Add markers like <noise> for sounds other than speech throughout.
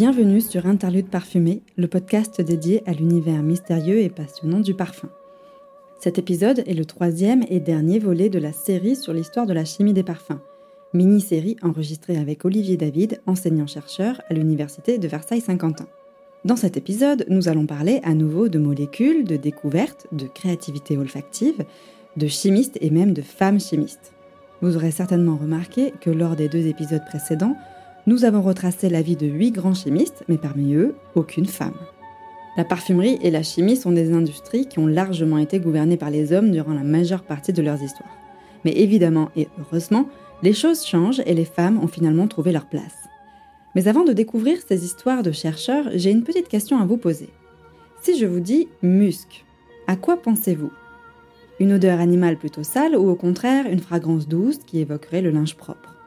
Bienvenue sur Interlude Parfumé, le podcast dédié à l'univers mystérieux et passionnant du parfum. Cet épisode est le troisième et dernier volet de la série sur l'histoire de la chimie des parfums, mini-série enregistrée avec Olivier David, enseignant-chercheur à l'Université de Versailles-Saint-Quentin. Dans cet épisode, nous allons parler à nouveau de molécules, de découvertes, de créativité olfactive, de chimistes et même de femmes chimistes. Vous aurez certainement remarqué que lors des deux épisodes précédents, nous avons retracé la vie de huit grands chimistes, mais parmi eux, aucune femme. La parfumerie et la chimie sont des industries qui ont largement été gouvernées par les hommes durant la majeure partie de leurs histoires. Mais évidemment et heureusement, les choses changent et les femmes ont finalement trouvé leur place. Mais avant de découvrir ces histoires de chercheurs, j'ai une petite question à vous poser. Si je vous dis musc, à quoi pensez-vous? Une odeur animale plutôt sale ou au contraire une fragrance douce qui évoquerait le linge propre?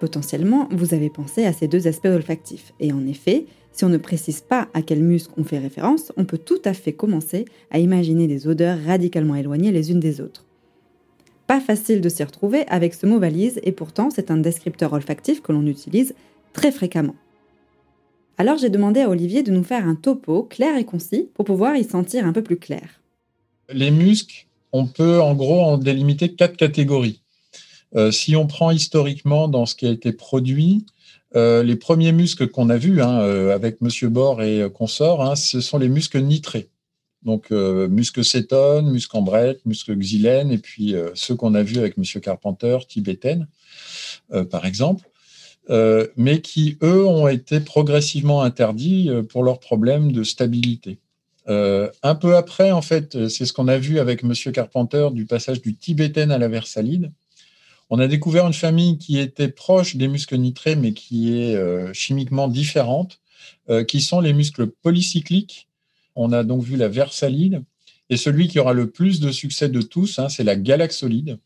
Potentiellement, vous avez pensé à ces deux aspects olfactifs. Et en effet, si on ne précise pas à quel muscle on fait référence, on peut tout à fait commencer à imaginer des odeurs radicalement éloignées les unes des autres. Pas facile de s'y retrouver avec ce mot valise et pourtant c'est un descripteur olfactif que l'on utilise très fréquemment. Alors j'ai demandé à Olivier de nous faire un topo clair et concis pour pouvoir y sentir un peu plus clair. Les muscles, on peut en gros en délimiter quatre catégories. Euh, si on prend historiquement dans ce qui a été produit, euh, les premiers muscles qu'on a vus hein, euh, avec Monsieur Bord et consorts, hein, ce sont les muscles nitrés. Donc muscle cétone, muscle ambrette, muscle xylène, et puis ceux qu'on a vus avec Monsieur Carpenter, tibétaine, par exemple. mais qui, eux, ont été progressivement interdits pour leurs problèmes de stabilité. un peu après, en fait, c'est ce qu'on a vu avec Monsieur Carpenter du passage du tibétaine à la versalide on a découvert une famille qui était proche des muscles nitrés, mais qui est euh, chimiquement différente, euh, qui sont les muscles polycycliques. On a donc vu la versalide. Et celui qui aura le plus de succès de tous, hein, c'est la galaxolide,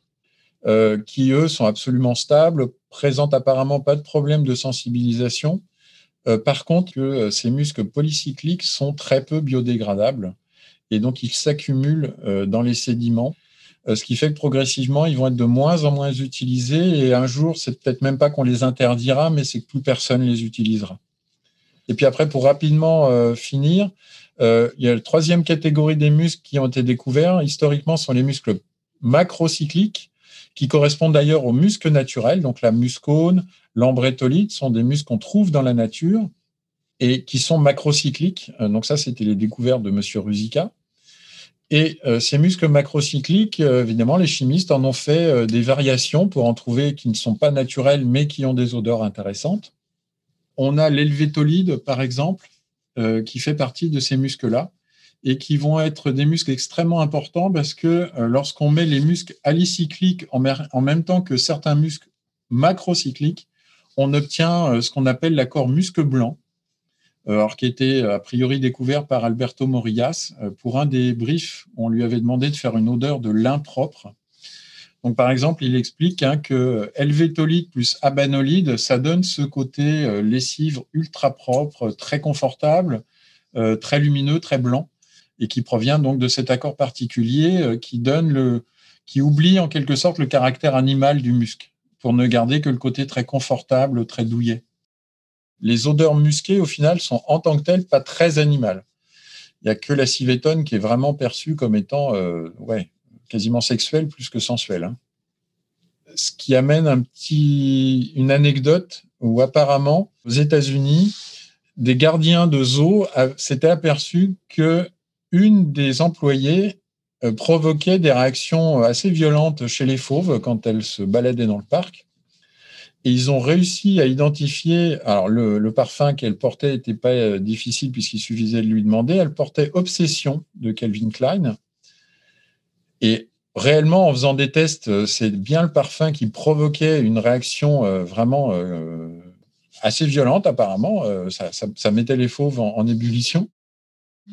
euh, qui, eux, sont absolument stables, présentent apparemment pas de problème de sensibilisation. par contre, ces muscles polycycliques sont très peu biodégradables et donc ils s'accumulent dans les sédiments. Euh, ce qui fait que progressivement, ils vont être de moins en moins utilisés et un jour, c'est peut-être même pas qu'on les interdira, mais c'est que plus personne les utilisera. Et puis après, pour rapidement euh, finir, euh, il y a la troisième catégorie des muscles qui ont été découverts. Historiquement, sont les muscles macrocycliques, qui correspondent d'ailleurs aux muscles naturels. Donc la muscone, l'ambrétolite sont des muscles qu'on trouve dans la nature et qui sont macrocycliques. Donc ça, c'était les découvertes de Monsieur Ruzica. Et euh, ces muscles macrocycliques, euh, évidemment, les chimistes en ont fait euh, des variations pour en trouver qui ne sont pas naturelles, mais qui ont des odeurs intéressantes. On a l'helvétolide, par exemple, qui fait partie de ces muscles-là et qui vont être des muscles extrêmement importants parce que lorsqu'on met les muscles alicycliques en, même temps que certains muscles macrocycliques, on obtient ce qu'on appelle l'accord muscle blanc alors qui était a priori découvert par Alberto Morillas. Euh, pour un des briefs, on lui avait demandé de faire une odeur de lin propre. Donc, par exemple, il explique hein, que helvétolite plus abanolide, ça donne ce côté euh, lessive ultra propre, très confortable, très lumineux, très blanc, et qui provient donc de cet accord particulier qui donne le, qui oublie en quelque sorte le caractère animal du musc, pour ne garder que le côté très confortable, très douillet les odeurs musquées, au final, sont en tant que telles pas très animales. Il n'y a que la civetone qui est vraiment perçue comme étant euh, ouais, quasiment sexuelle plus que sensuelle. Hein. Ce qui amène un petit, une anecdote où apparemment, aux États-Unis, des gardiens de zoo s'étaient aperçus que une des employées euh, provoquait des réactions assez violentes chez les fauves quand elles se baladaient dans le parc. Et ils ont réussi à identifier. Alors, le, parfum qu'elle portait n'était pas euh, difficile puisqu'il suffisait de lui demander. Elle portait Obsession de Calvin Klein. Et réellement, en faisant des tests, euh, c'est bien le parfum qui provoquait une réaction euh, vraiment assez violente, apparemment. Ça, mettait les fauves en ébullition.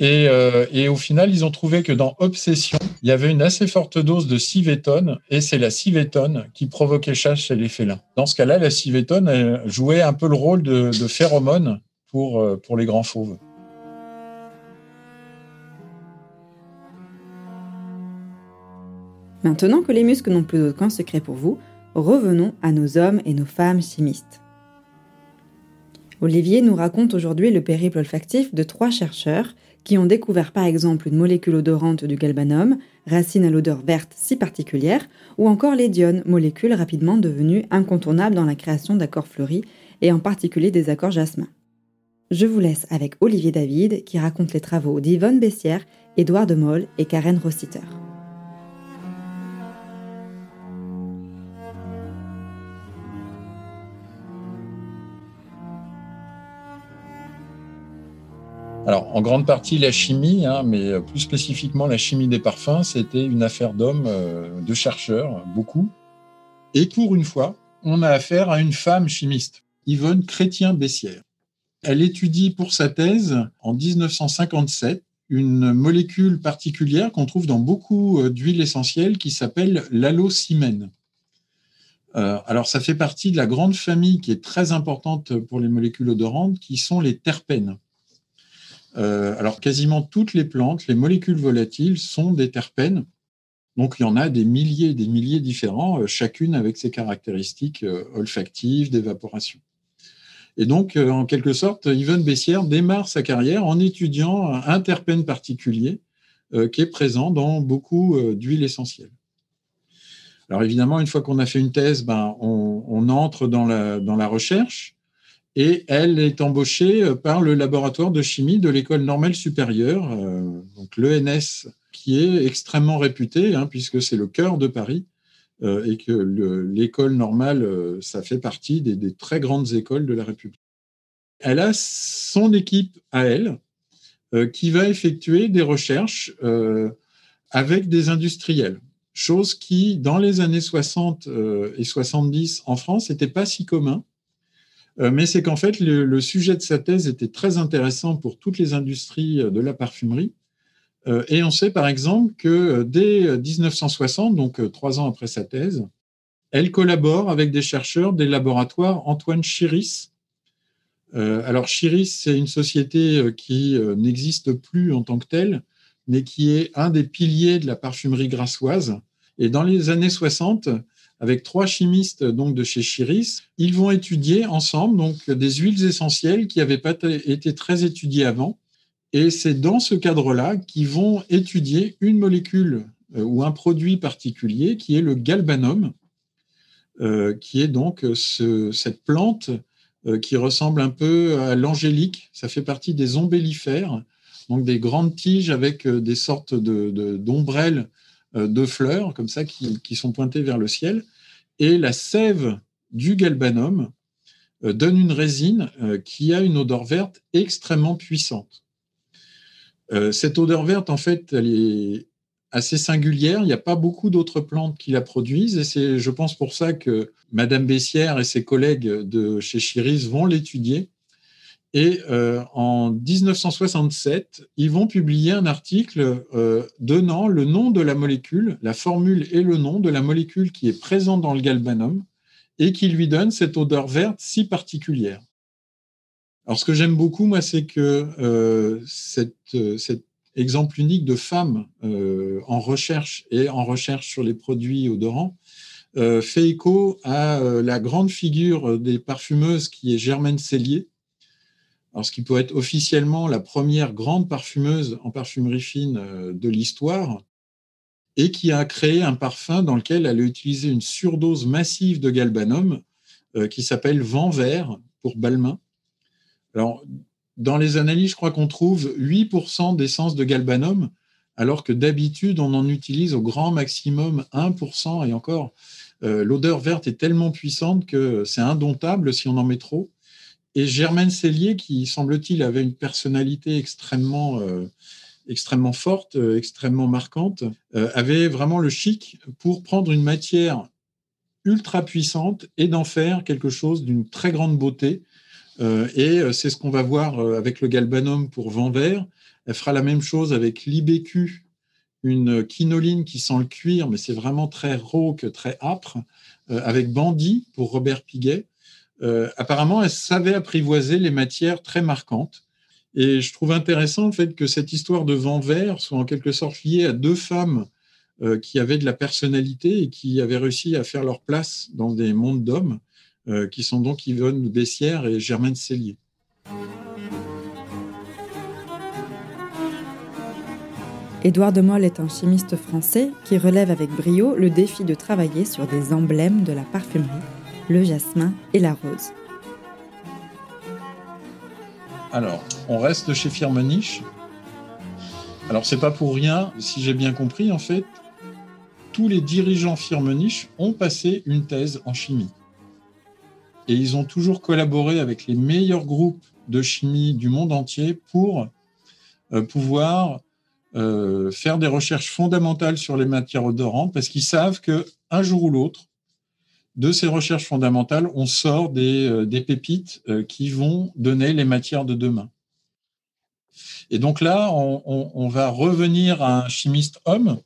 Euh, et, au final, ils ont trouvé que dans Obsession, il y avait une assez forte dose de civetone, et c'est la civetone qui provoquait chasse chez les félins. Dans ce cas-là, la civetone jouait un peu le rôle de, phéromone pour, euh, pour les grands fauves. Maintenant que les muscles n'ont plus d'aucun secret pour vous, revenons à nos hommes et nos femmes chimistes. Olivier nous raconte aujourd'hui le périple olfactif de trois chercheurs qui ont découvert par exemple une molécule odorante du galbanum, racine à l'odeur verte si particulière, ou encore l'édione, molécule rapidement devenue incontournable dans la création d'accords fleuris et en particulier des accords jasmin. Je vous laisse avec Olivier David qui raconte les travaux d'Yvonne Bessière, Édouard de Moll et Karen Rossiter. Alors, en grande partie, la chimie, hein, mais plus spécifiquement la chimie des parfums, c'était une affaire d'hommes, euh, de chercheurs, beaucoup. Et pour une fois, on a affaire à une femme chimiste, Yvonne Chrétien-Bessière. Elle étudie pour sa thèse, en 1957, une molécule particulière qu'on trouve dans beaucoup euh, d'huiles essentielles qui s'appelle l'allocimène. Euh, alors, ça fait partie de la grande famille qui est très importante pour les molécules odorantes, qui sont les terpènes. Euh, alors, quasiment toutes les plantes, les molécules volatiles sont des terpènes. Donc, il y en a des milliers et des milliers différents, euh, chacune avec ses caractéristiques euh, olfactives, d'évaporation. Et donc, en quelque sorte, Yvonne Bessière démarre sa carrière en étudiant un terpène particulier qui est présent dans beaucoup d'huiles essentielles. Alors évidemment, une fois qu'on a fait une thèse, ben, on, entre dans la recherche et elle est embauchée euh, par le laboratoire de chimie de l'école normale supérieure, euh, donc l'ENS, qui est extrêmement réputé, hein, puisque c'est le cœur de Paris, euh, et que l'école normale, ça fait partie des, très grandes écoles de la République. Elle a son équipe à elle, qui va effectuer des recherches avec des industriels, chose qui, dans les années 60 et 70 en France, n'était pas si commun mais c'est qu'en fait, le, sujet de sa thèse était très intéressant pour toutes les industries euh, de la parfumerie. Euh, et on sait par exemple que dès 1960, donc trois ans après sa thèse, elle collabore avec des chercheurs des laboratoires Antoine Chiris. alors Chiris, c'est une société qui n'existe plus en tant que telle, mais qui est un des piliers de la parfumerie grassoise. Et dans les années 60, avec trois chimistes donc de chez Chiris. Ils vont étudier ensemble donc des huiles essentielles qui n'avaient pas été très étudiées avant. Et c'est dans ce cadre-là qu'ils vont étudier une molécule euh, ou un produit particulier qui est le galbanum, euh, qui est donc cette plante euh, qui ressemble un peu à l'angélique. Ça fait partie des ombellifères, donc des grandes tiges avec des sortes d'ombrelles euh, de fleurs comme ça qui, sont pointées vers le ciel. Et la sève du galbanum euh, donne une résine euh, qui a une odeur verte extrêmement puissante. cette odeur verte, en fait, elle est assez singulière. Il n'y a pas beaucoup d'autres plantes qui la produisent. Et c'est, je pense, pour ça que Madame Bessière et ses collègues de chez Chiris vont l'étudier et euh, en 1967, ils vont publier un article euh, donnant le nom de la molécule, la formule et le nom de la molécule qui est présente dans le galbanum et qui lui donne cette odeur verte si particulière. Alors, ce que j'aime beaucoup, moi, c'est que euh, cet exemple unique de femme en recherche et en recherche sur les produits odorants fait écho à la grande figure des parfumeuses qui est Germaine Cellier, alors, ce qui peut être officiellement la première grande parfumeuse en parfumerie fine euh, de l'histoire, et qui a créé un parfum dans lequel elle a utilisé une surdose massive de galbanum euh, qui s'appelle Vent Vert pour Balmain. Alors, dans les analyses, je crois qu'on trouve 8% d'essence de galbanum, alors que d'habitude, on en utilise au grand maximum 1%, et encore, euh, l'odeur verte est tellement puissante que c'est indomptable si on en met trop. Et Germaine Cellier, qui semble-t-il avait une personnalité extrêmement, euh, extrêmement forte, euh, extrêmement marquante, euh, avait vraiment le chic pour prendre une matière ultra puissante et d'en faire quelque chose d'une très grande beauté. et c'est ce qu'on va voir avec le galbanum pour vent vert. Elle fera la même chose avec l'IBQ, une quinoline qui sent le cuir, mais c'est vraiment très rauque, très âpre, avec Bandit pour Robert Piguet. Euh, apparemment, elle savait apprivoiser les matières très marquantes. Et je trouve intéressant le fait que cette histoire de vent vert soit en quelque sorte liée à deux femmes euh, qui avaient de la personnalité et qui avaient réussi à faire leur place dans des mondes d'hommes, euh, qui sont donc Yvonne Bessière et Germaine Cellier. Édouard de Molle est un chimiste français qui relève avec brio le défi de travailler sur des emblèmes de la parfumerie le jasmin et la rose. Alors, on reste chez Firmenich. Alors, c'est pas pour rien, si j'ai bien compris, en fait, tous les dirigeants Firmenich ont passé une thèse en chimie. Et ils ont toujours collaboré avec les meilleurs groupes de chimie du monde entier pour euh, pouvoir euh, faire des recherches fondamentales sur les matières odorantes parce qu'ils savent que un jour ou l'autre, de ces recherches fondamentales, on sort des, euh, pépites qui vont donner les matières de demain. Et donc là, on, va revenir à un chimiste homme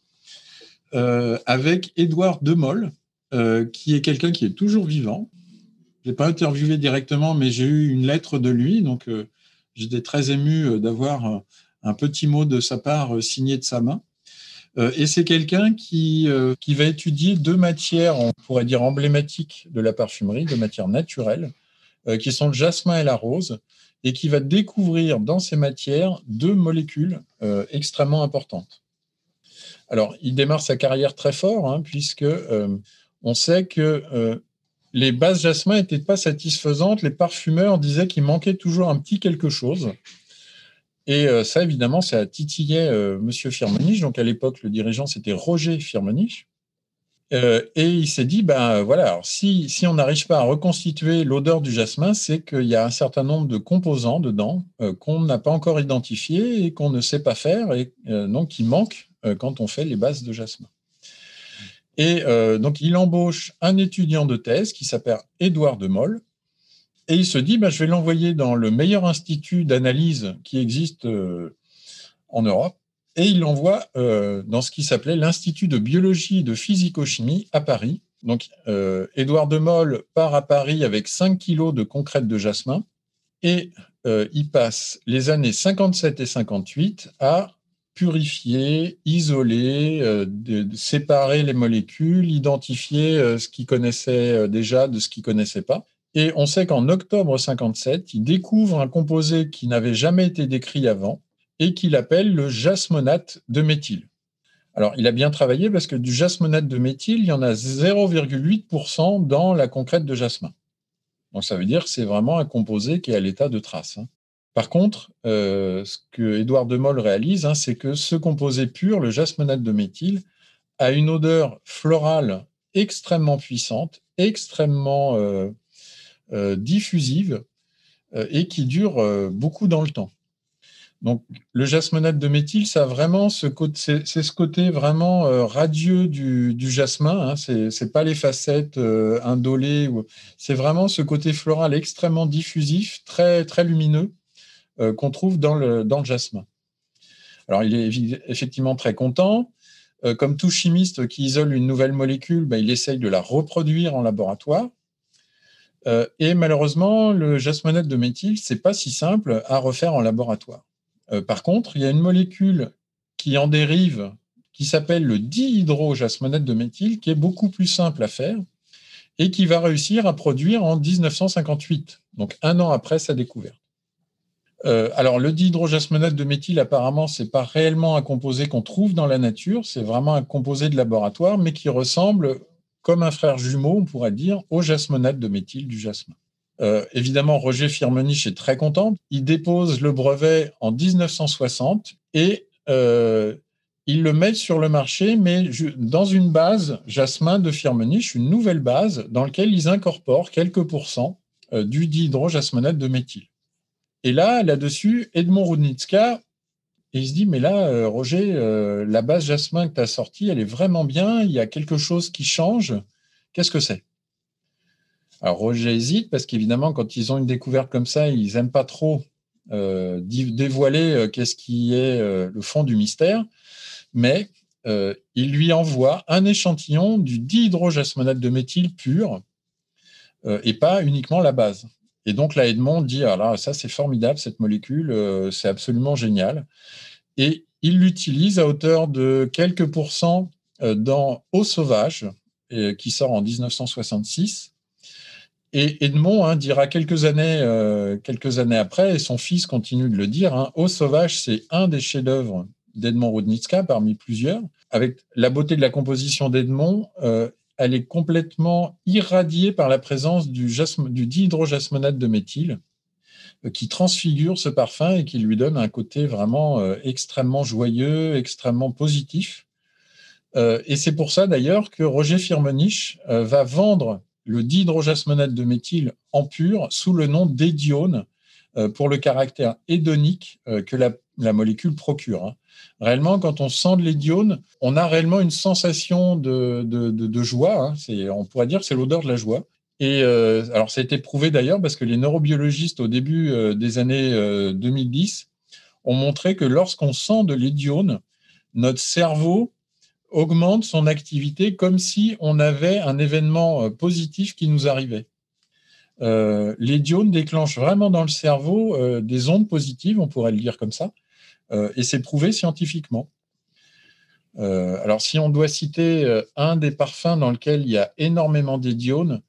avec Édouard Demolle, qui est quelqu'un qui est toujours vivant, je l'ai pas interviewé directement, mais j'ai eu une lettre de lui. Donc, euh, j'étais très ému euh, d'avoir un petit mot de sa part euh, signé de sa main. Et c'est quelqu'un qui, qui va étudier deux matières, on pourrait dire emblématiques de la parfumerie, deux matières naturelles, qui sont le jasmin et la rose, et qui va découvrir dans ces matières deux molécules extrêmement importantes. Alors, il démarre sa carrière très fort, hein, puisque on sait que les bases jasmin n'étaient pas satisfaisantes. Les parfumeurs disaient qu'il manquait toujours un petit quelque chose. Et euh, ça, évidemment, ça titillait euh, Monsieur Firmenich. Donc, à l'époque, le dirigeant, c'était Roger Firmenich. Euh, et il s'est dit, ben voilà, si, si on n'arrive pas à reconstituer l'odeur du jasmin, c'est qu'il y a un certain nombre de composants dedans qu'on n'a pas encore identifiés et qu'on ne sait pas faire, et donc qui manquent quand on fait les bases de jasmin. Et donc, il embauche un étudiant de thèse qui s'appelle Édouard de Moll. Et il se dit, bah, je vais l'envoyer dans le meilleur institut d'analyse qui existe euh, en Europe. Et il l'envoie euh, dans ce qui s'appelait l'Institut de biologie et de physico-chimie à Paris. Donc, Édouard de Moll part à Paris avec 5 kilos de concrète de jasmin. Et il passe les années 57 et 58 à purifier, isoler, euh, séparer les molécules, identifier euh, ce qu'il connaissait euh, déjà de ce qu'il connaissait pas. Et on sait qu'en octobre 57, il découvre un composé qui n'avait jamais été décrit avant et qu'il appelle le jasmonate de méthyle. Alors, il a bien travaillé parce que du jasmonate de méthyle, il y en a 0,8% dans la concrète de jasmin. Donc, ça veut dire que c'est vraiment un composé qui est à l'état de trace. Hein. Par contre, euh, ce que Édouard de Moll réalise, hein, c'est que ce composé pur, le jasmonate de méthyle, a une odeur florale extrêmement puissante, extrêmement euh, diffusive et qui dure beaucoup dans le temps. Donc, le jasmonate de méthyle, ça vraiment ce côté, c'est ce côté vraiment radieux du, jasmin. Hein, c'est pas les facettes indolées. C'est vraiment ce côté floral extrêmement diffusif, très très lumineux, euh, qu'on trouve dans le, dans le jasmin. Alors, il est effectivement très content. Euh, comme tout chimiste qui isole une nouvelle molécule, ben, il essaye de la reproduire en laboratoire. Euh, et malheureusement, le jasmonate de méthyle, c'est pas si simple à refaire en laboratoire. par contre, il y a une molécule qui en dérive, qui s'appelle le dihydrojasmonate de méthyle, qui est beaucoup plus simple à faire et qui va réussir à produire en 1958, donc un an après sa découverte. Euh, alors, le dihydrojasmonate de méthyle, apparemment, ce n'est pas réellement un composé qu'on trouve dans la nature, c'est vraiment un composé de laboratoire, mais qui ressemble, comme un frère jumeau, on pourrait dire, au jasmonate de méthyle du jasmin. Euh, évidemment, Roger Firmenich est très content. Il dépose le brevet en 1960 et euh, il le met sur le marché, mais dans une base jasmin de Firmenich, une nouvelle base dans laquelle ils incorporent quelques pourcents du dihydrojasmonate de méthyle. Et là, là-dessus, Edmond Rudnitska, il se dit, mais là, euh, Roger, euh, la base jasmin que tu as sortie, elle est vraiment bien, il y a quelque chose qui change. Qu'est-ce que c'est? Alors, Roger hésite parce qu'évidemment, quand ils ont une découverte comme ça, ils n'aiment pas trop euh, dévoiler qu'est-ce qui est le fond du mystère. Mais il lui envoie un échantillon du dihydrojasmonate de méthyle pur et pas uniquement la base. Et donc là, Edmond dit, ah là, ça c'est formidable, cette molécule, euh, c'est absolument génial. Et il l'utilise à hauteur de quelques pourcents euh, dans Eau sauvage, qui sort en 1966. Et Edmond hein, dira quelques années, euh, quelques années après, et son fils continue de le dire, hein, Eau sauvage, c'est un des chefs-d'œuvre d'Edmond Rudnitska parmi plusieurs. Avec la beauté de la composition d'Edmond, elle est complètement irradiée par la présence du, dihydrojasmonate de méthyle qui transfigure ce parfum et qui lui donne un côté vraiment extrêmement joyeux, extrêmement positif. et c'est pour ça d'ailleurs que Roger Firmenich va vendre le dihydrojasmonate de méthyle en pur sous le nom d'édione euh, pour le caractère hédonique euh, que la, molécule procure. Hein. Réellement, quand on sent de l'édione, on a réellement une sensation de, joie. Hein. On pourrait dire que c'est l'odeur de la joie. Et euh, alors, ça a été prouvé d'ailleurs parce que les neurobiologistes, au début des années 2010, ont montré que lorsqu'on sent de l'édione, notre cerveau augmente son activité comme si on avait un événement euh, positif qui nous arrivait. Euh, déclenchent vraiment dans le cerveau euh, des ondes positives, on pourrait le dire comme ça, et c'est prouvé scientifiquement. alors, si on doit citer un des parfums dans lequel il y a énormément d'édiones,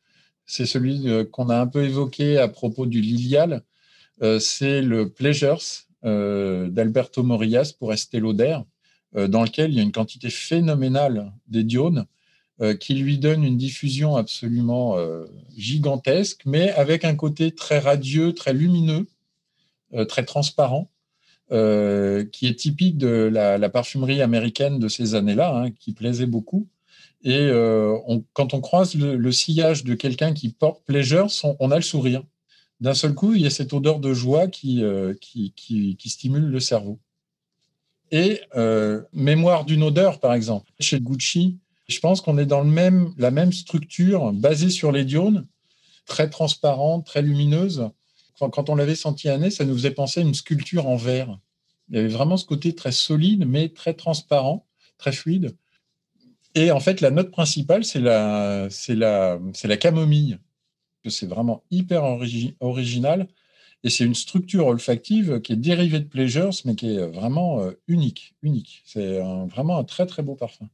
c'est celui qu'on a un peu évoqué à propos du Lilial, c'est le Pleasures d'Alberto Morillas pour Estée Lauder. Euh, dans lequel il y a une quantité phénoménale d'édiones euh, qui lui donne une diffusion absolument euh, gigantesque, mais avec un côté très radieux, très lumineux, très transparent, qui est typique de la, parfumerie américaine de ces années-là, hein, qui plaisait beaucoup. Et quand on croise le, sillage de quelqu'un qui porte Pleasure, on a le sourire. D'un seul coup, il y a cette odeur de joie qui, qui stimule le cerveau et euh, mémoire d'une odeur, par exemple. Chez Gucci, je pense qu'on est dans même, la même structure basée sur les diones, très transparente, très lumineuse. Quand, on l'avait senti à nez, ça nous faisait penser à une sculpture en verre. Il y avait vraiment ce côté très solide, mais très transparent, très fluide. Et en fait, la note principale, c'est la, camomille. C'est vraiment hyper original. Et c'est une structure olfactive qui est dérivée de Pleasures, mais qui est vraiment euh, unique. unique. C'est vraiment un très, très beau parfum.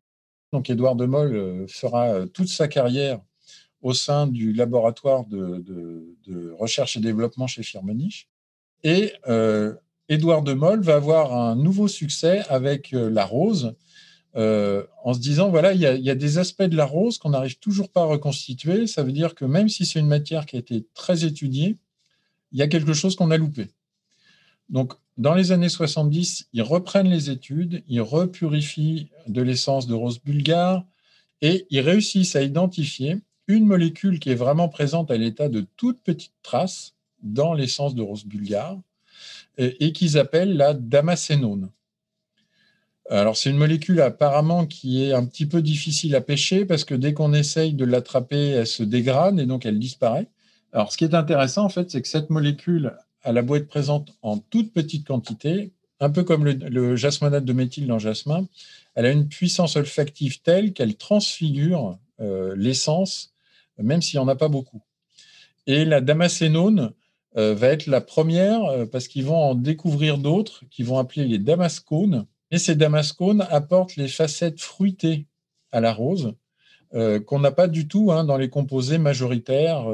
Donc, Édouard de Moll euh, fera euh, toute sa carrière au sein du laboratoire de, recherche et développement chez Firmenich. Et Édouard de Moll va avoir un nouveau succès avec la rose, en se disant voilà, il y, a, des aspects de la rose qu'on n'arrive toujours pas à reconstituer. Ça veut dire que même si c'est une matière qui a été très étudiée, il y a quelque chose qu'on a loupé. Donc, dans les années 70, ils reprennent les études, ils repurifient de l'essence de rose bulgare et ils réussissent à identifier une molécule qui est vraiment présente à l'état de toute petite trace dans l'essence de rose bulgare et, qu'ils appellent la damascénone. Alors, c'est une molécule apparemment qui est un petit peu difficile à pêcher parce que dès qu'on essaye de l'attraper, elle se dégrade et donc elle disparaît. Alors, ce qui est intéressant, en fait, c'est que cette molécule, elle a beau être présente en toute petite quantité, un peu comme le, jasmonate de méthyle dans jasmin, elle a une puissance olfactive telle qu'elle transfigure euh, l'essence, même s'il n'y en a pas beaucoup. Et la damascénone euh, va être la première euh, parce qu'ils vont en découvrir d'autres qui vont appeler les damascones. Et ces damascones apportent les facettes fruitées à la rose qu'on n'a pas du tout hein, dans les composés majoritaires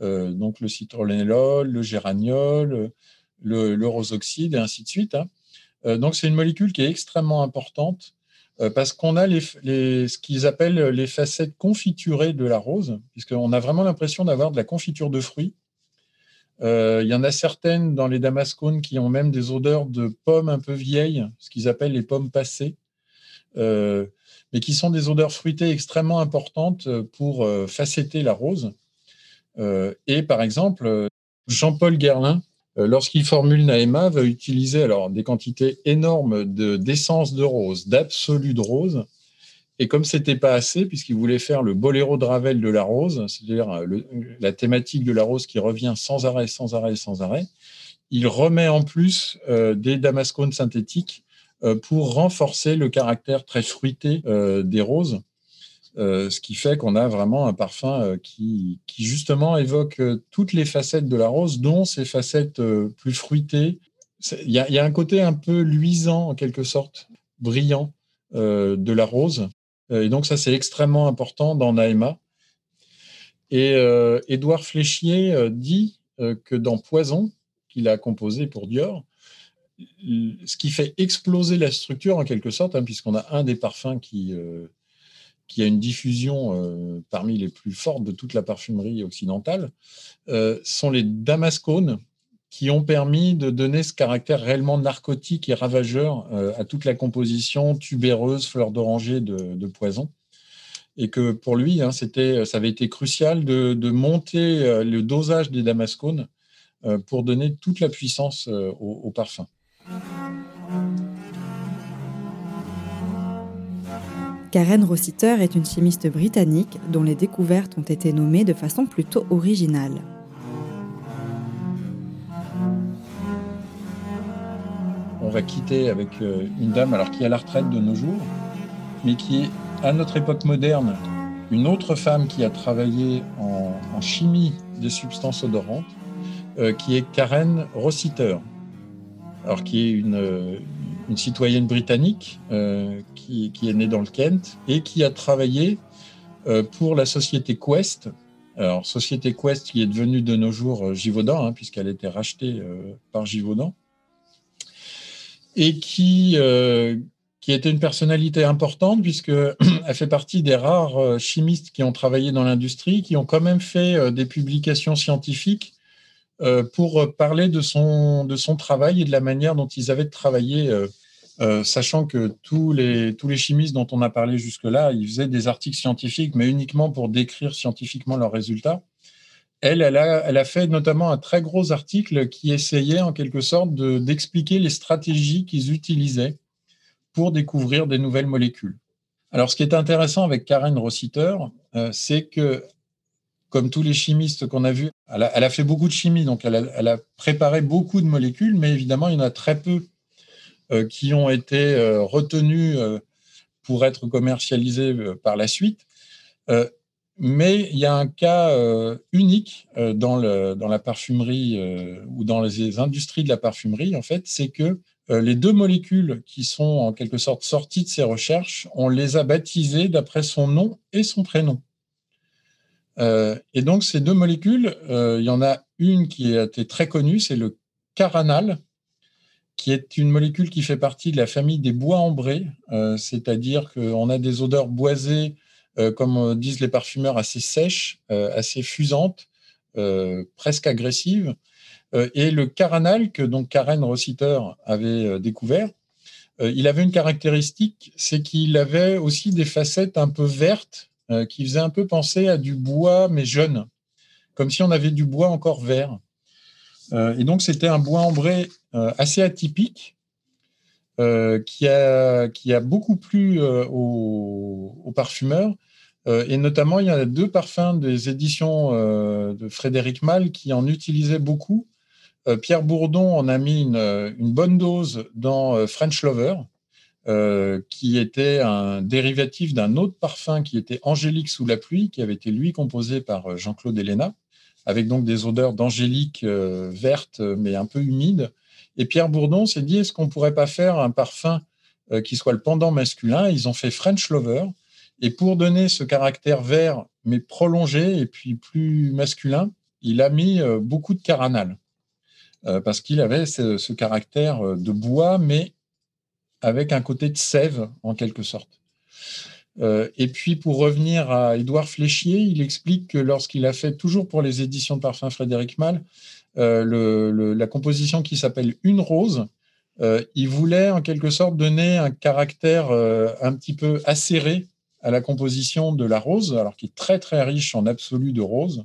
euh, donc le citronellol, le géraniol, le, rosoxyde et ainsi de suite. Hein. Euh, donc c'est une molécule qui est extrêmement importante euh, parce qu'on a ce qu'ils appellent les facettes confiturées de la rose, puisqu'on a vraiment l'impression d'avoir de la confiture de fruits. il y en a certaines dans les damascones qui ont même des odeurs de pommes un peu vieilles, ce qu'ils appellent les pommes passées, mais qui sont des odeurs fruitées extrêmement importantes pour facetter la rose. Euh, et par exemple, euh, Jean-Paul Guerlain, euh, lorsqu'il formule Naema, va utiliser alors des quantités énormes d'essence de, rose, d'absolu de rose. Et comme c'était pas assez, puisqu'il voulait faire le boléro de Ravel de la rose, c'est-à-dire la thématique de la rose qui revient sans arrêt, sans arrêt, sans arrêt, il remet en plus des damascones synthétiques pour renforcer le caractère très fruité des roses. Euh, ce qui fait qu'on a vraiment un parfum euh, qui, justement évoque euh, toutes les facettes de la rose, dont ces facettes plus fruitées. Il y, a un côté un peu luisant, en quelque sorte, brillant de la rose. Et donc ça, c'est extrêmement important dans Naïma. Et Édouard Fléchier dit que dans Poison, qu'il a composé pour Dior, ce qui fait exploser la structure en quelque sorte, hein, puisqu'on a un des parfums qui, qui a une diffusion parmi les plus fortes de toute la parfumerie occidentale, sont les damascones qui ont permis de donner ce caractère réellement narcotique et ravageur à toute la composition tubéreuse, fleur d'oranger de, poison et que pour lui, hein, ça avait été crucial de, monter le dosage des damascones euh, pour donner toute la puissance euh, au, parfum. Karen Rossiter est une chimiste britannique dont les découvertes ont été nommées de façon plutôt originale. On va quitter avec euh, une dame alors qui est à la retraite de nos jours, mais qui est à notre époque moderne une autre femme qui a travaillé en chimie des substances odorantes euh, qui est Karen Rossiter, alors qui est une, euh, citoyenne britannique euh, qui, est née dans le Kent et qui a travaillé pour la société Quest. Alors, société Quest qui est devenue de nos jours Givaudan, hein, puisqu'elle a été rachetée par Givaudan, et qui, qui était une personnalité importante puisqu'elle <clears throat> fait partie des rares chimistes qui ont travaillé dans l'industrie, qui ont quand même fait des publications scientifiques euh, pour parler de son, de son travail et de la manière dont ils avaient travaillé, euh, euh, sachant que tous les, tous les chimistes dont on a parlé jusque-là, ils faisaient des articles scientifiques, mais uniquement pour décrire scientifiquement leurs résultats. Elle, elle a, elle a fait notamment un très gros article qui essayait en quelque sorte d'expliquer les stratégies qu'ils utilisaient pour découvrir des nouvelles molécules. Alors, ce qui est intéressant avec Karen Rossiter, c'est que comme tous les chimistes qu'on a vus, elle a, fait beaucoup de chimie, donc elle a, préparé beaucoup de molécules, mais évidemment, il y en a très peu euh, qui ont été euh, retenues euh, pour être commercialisées par la suite. mais il y a un cas unique dans, la parfumerie ou dans les industries de la parfumerie, en fait, c'est que les deux molécules qui sont en quelque sorte sorties de ces recherches, on les a baptisées d'après son nom et son prénom. Euh, et donc, ces deux molécules, euh, il y en a une qui a été très connue, c'est le caranal, qui est une molécule qui fait partie de la famille des bois ambrés, euh, c'est-à-dire qu'on a des odeurs boisées, comme disent les parfumeurs, assez sèches, assez fusantes, presque agressives. et le caranal, que donc Karen Rossiter avait découvert, il avait une caractéristique, c'est qu'il avait aussi des facettes un peu vertes euh, qui faisait un peu penser à du bois, mais jeune, comme si on avait du bois encore vert. Euh, et donc, c'était un bois ambré euh, assez atypique, qui, a, qui a beaucoup plu aux, parfumeurs. et notamment, il y a deux parfums des éditions de Frédéric Malle qui en utilisaient beaucoup. Pierre Bourdon en a mis une bonne dose dans French Lover, euh, qui était un dérivatif d'un autre parfum qui était Angélique sous la pluie, qui avait été lui composé par euh, Jean-Claude Héléna, avec donc des odeurs d'angélique euh, verte mais un peu humide. Et Pierre Bourdon s'est dit est-ce qu'on pourrait pas faire un parfum qui soit le pendant masculin? Ils ont fait French Lover. Et pour donner ce caractère vert mais prolongé et puis plus masculin, il a mis beaucoup de caranal parce qu'il avait ce, caractère de bois mais avec un côté de sève en quelque sorte. Euh, et puis pour revenir à Édouard Fléchier, il explique que lorsqu'il a fait, toujours pour les éditions de parfum Frédéric Malle, euh, la composition qui s'appelle Une rose, euh, il voulait en quelque sorte donner un caractère un petit peu acéré à la composition de la rose, alors qui est très très riche en absolu de rose.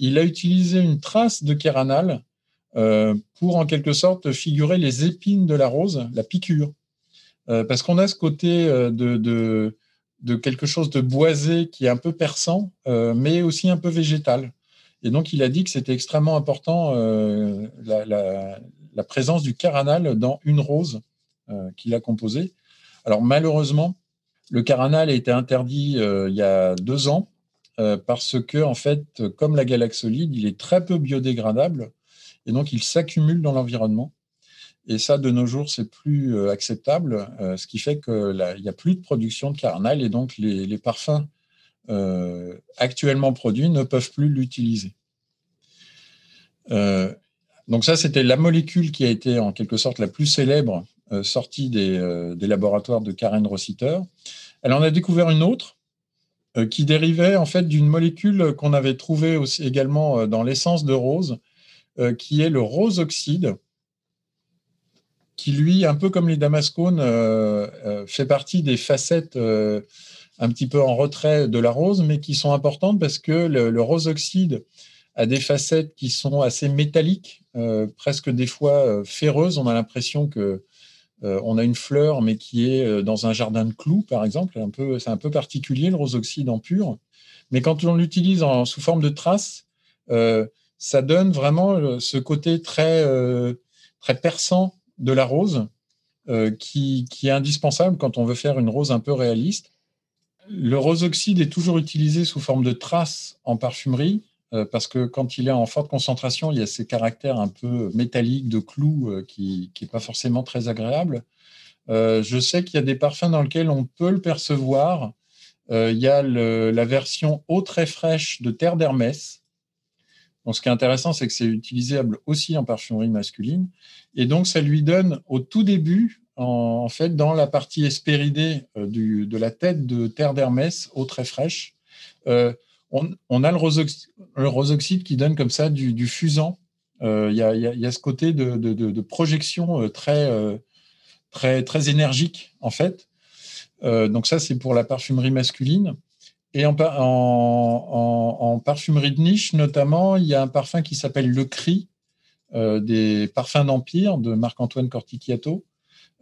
il a utilisé une trace de kéranal pour en quelque sorte figurer les épines de la rose, la piqûre. Euh, parce qu'on a ce côté euh, de, quelque chose de boisé qui est un peu perçant, euh, mais aussi un peu végétal. Et donc, il a dit que c'était extrêmement important la, présence du caranal dans une rose qu'il a composée. Alors, malheureusement, le caranal a été interdit il y a deux ans parce que, en fait, comme la galaxolide, il est très peu biodégradable et donc il s'accumule dans l'environnement. Et ça, de nos jours, c'est plus euh, acceptable, euh, ce qui fait qu'il n'y a plus de production de carnal et donc les, parfums euh, actuellement produits ne peuvent plus l'utiliser. Donc ça, c'était la molécule qui a été en quelque sorte la plus célèbre sortie des, laboratoires de Karen Rossiter. Elle en a découvert une autre qui dérivait en fait d'une molécule qu'on avait trouvée également dans l'essence de rose, qui est le rose oxyde qui lui, un peu comme les damascones, euh, euh, fait partie des facettes euh, un petit peu en retrait de la rose, mais qui sont importantes parce que le, rose oxyde a des facettes qui sont assez métalliques, presque des fois ferreuses. On a l'impression que on a une fleur, mais qui est dans un jardin de clous, par exemple. Un peu, c'est un peu particulier le rose oxyde en pur. Mais quand on l'utilise sous forme de trace, ça donne vraiment ce côté très, très perçant de la rose euh, qui, est indispensable quand on veut faire une rose un peu réaliste. Le rose oxyde est toujours utilisé sous forme de trace en parfumerie euh, parce que quand il est en forte concentration, il y a ces caractères un peu métalliques de clous euh, qui n'est pas forcément très agréable. je sais qu'il y a des parfums dans lesquels on peut le percevoir. il y a la version eau très fraîche de Terre d'Hermès ce qui est intéressant, c'est que c'est utilisable aussi en parfumerie masculine. Et donc, ça lui donne au tout début, en, fait, dans la partie espéridée euh, de la tête de terre d'Hermès, eau très fraîche, euh, on, a le rose, oxyde qui donne comme ça du, fusant. Euh, il y, a, ce côté de, projection très, très, très énergique, en fait. donc, ça, c'est pour la parfumerie masculine. Et en, parfumerie de niche, notamment, il y a un parfum qui s'appelle Le Cri, euh, des parfums d'Empire de Marc-Antoine Corticchiato,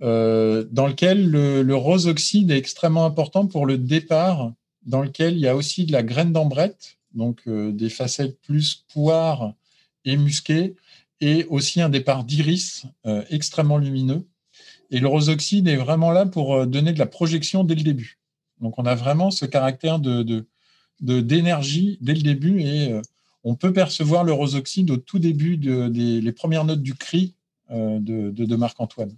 euh, dans lequel le, rose oxyde est extrêmement important pour le départ, dans lequel il y a aussi de la graine d'ambrette, donc euh, des facettes plus poires et musquées, et aussi un départ d'iris extrêmement lumineux. Et le rose oxyde est vraiment là pour donner de la projection dès le début. Donc on a vraiment ce caractère de, d'énergie dès le début et euh, on peut percevoir le rose oxyde au tout début des les premières notes du cri euh, de, Marc-Antoine.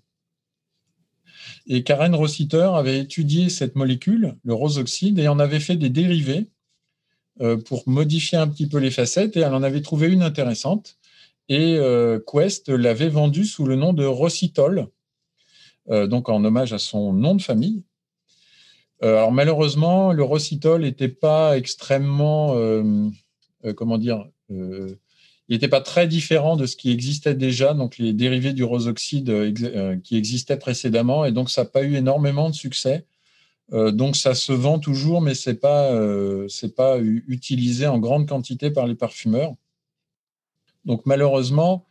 Et Karen Rossiter avait étudié cette molécule, le rose oxyde, et en avait fait des dérivés euh, pour modifier un petit peu les facettes, et elle en avait trouvé une intéressante. Et Quest l'avait vendue sous le nom de Rossitol, donc en hommage à son nom de famille. Euh, alors malheureusement, le Rossitol n'était pas extrêmement, euh, euh, comment dire, il n'était pas très différent de ce qui existait déjà, donc les dérivés du rosoxyde qui existaient précédemment, et donc ça n'a pas eu énormément de succès. donc ça se vend toujours, mais c'est pas c'est pas utilisé en grande quantité par les parfumeurs. Donc malheureusement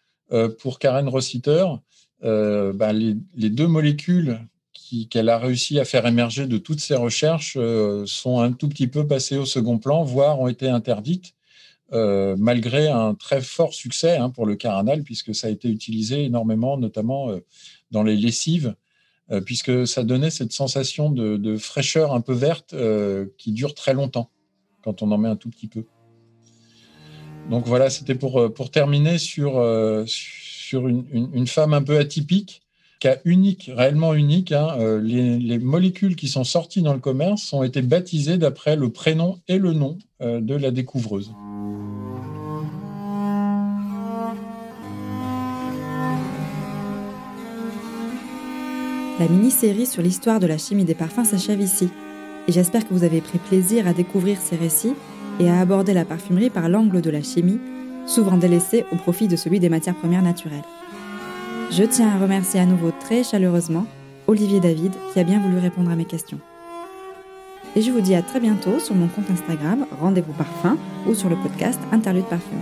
pour Karen Rossiter, ben, les, deux molécules qu'elle a réussi à faire émerger de toutes ses recherches euh, sont un tout petit peu passées au second plan, voire ont été interdites, euh, malgré un très fort succès hein, pour le caranal, puisque ça a été utilisé énormément, notamment euh, dans les lessives, puisque ça donnait cette sensation de, fraîcheur un peu verte qui dure très longtemps quand on en met un tout petit peu. Donc voilà, c'était pour, terminer sur, sur une, femme un peu atypique cas unique, réellement unique. Hein, euh, les, molécules qui sont sorties dans le commerce ont été baptisées d'après le prénom et le nom euh, de la découvreuse. La mini-série sur l'histoire de la chimie des parfums s'achève ici. Et j'espère que vous avez pris plaisir à découvrir ces récits et à aborder la parfumerie par l'angle de la chimie, souvent délaissé au profit de celui des matières premières naturelles. Je tiens à remercier à nouveau très chaleureusement Olivier David qui a bien voulu répondre à mes questions. Et je vous dis à très bientôt sur mon compte Instagram Rendez-vous Parfum ou sur le podcast Interlude Parfumé.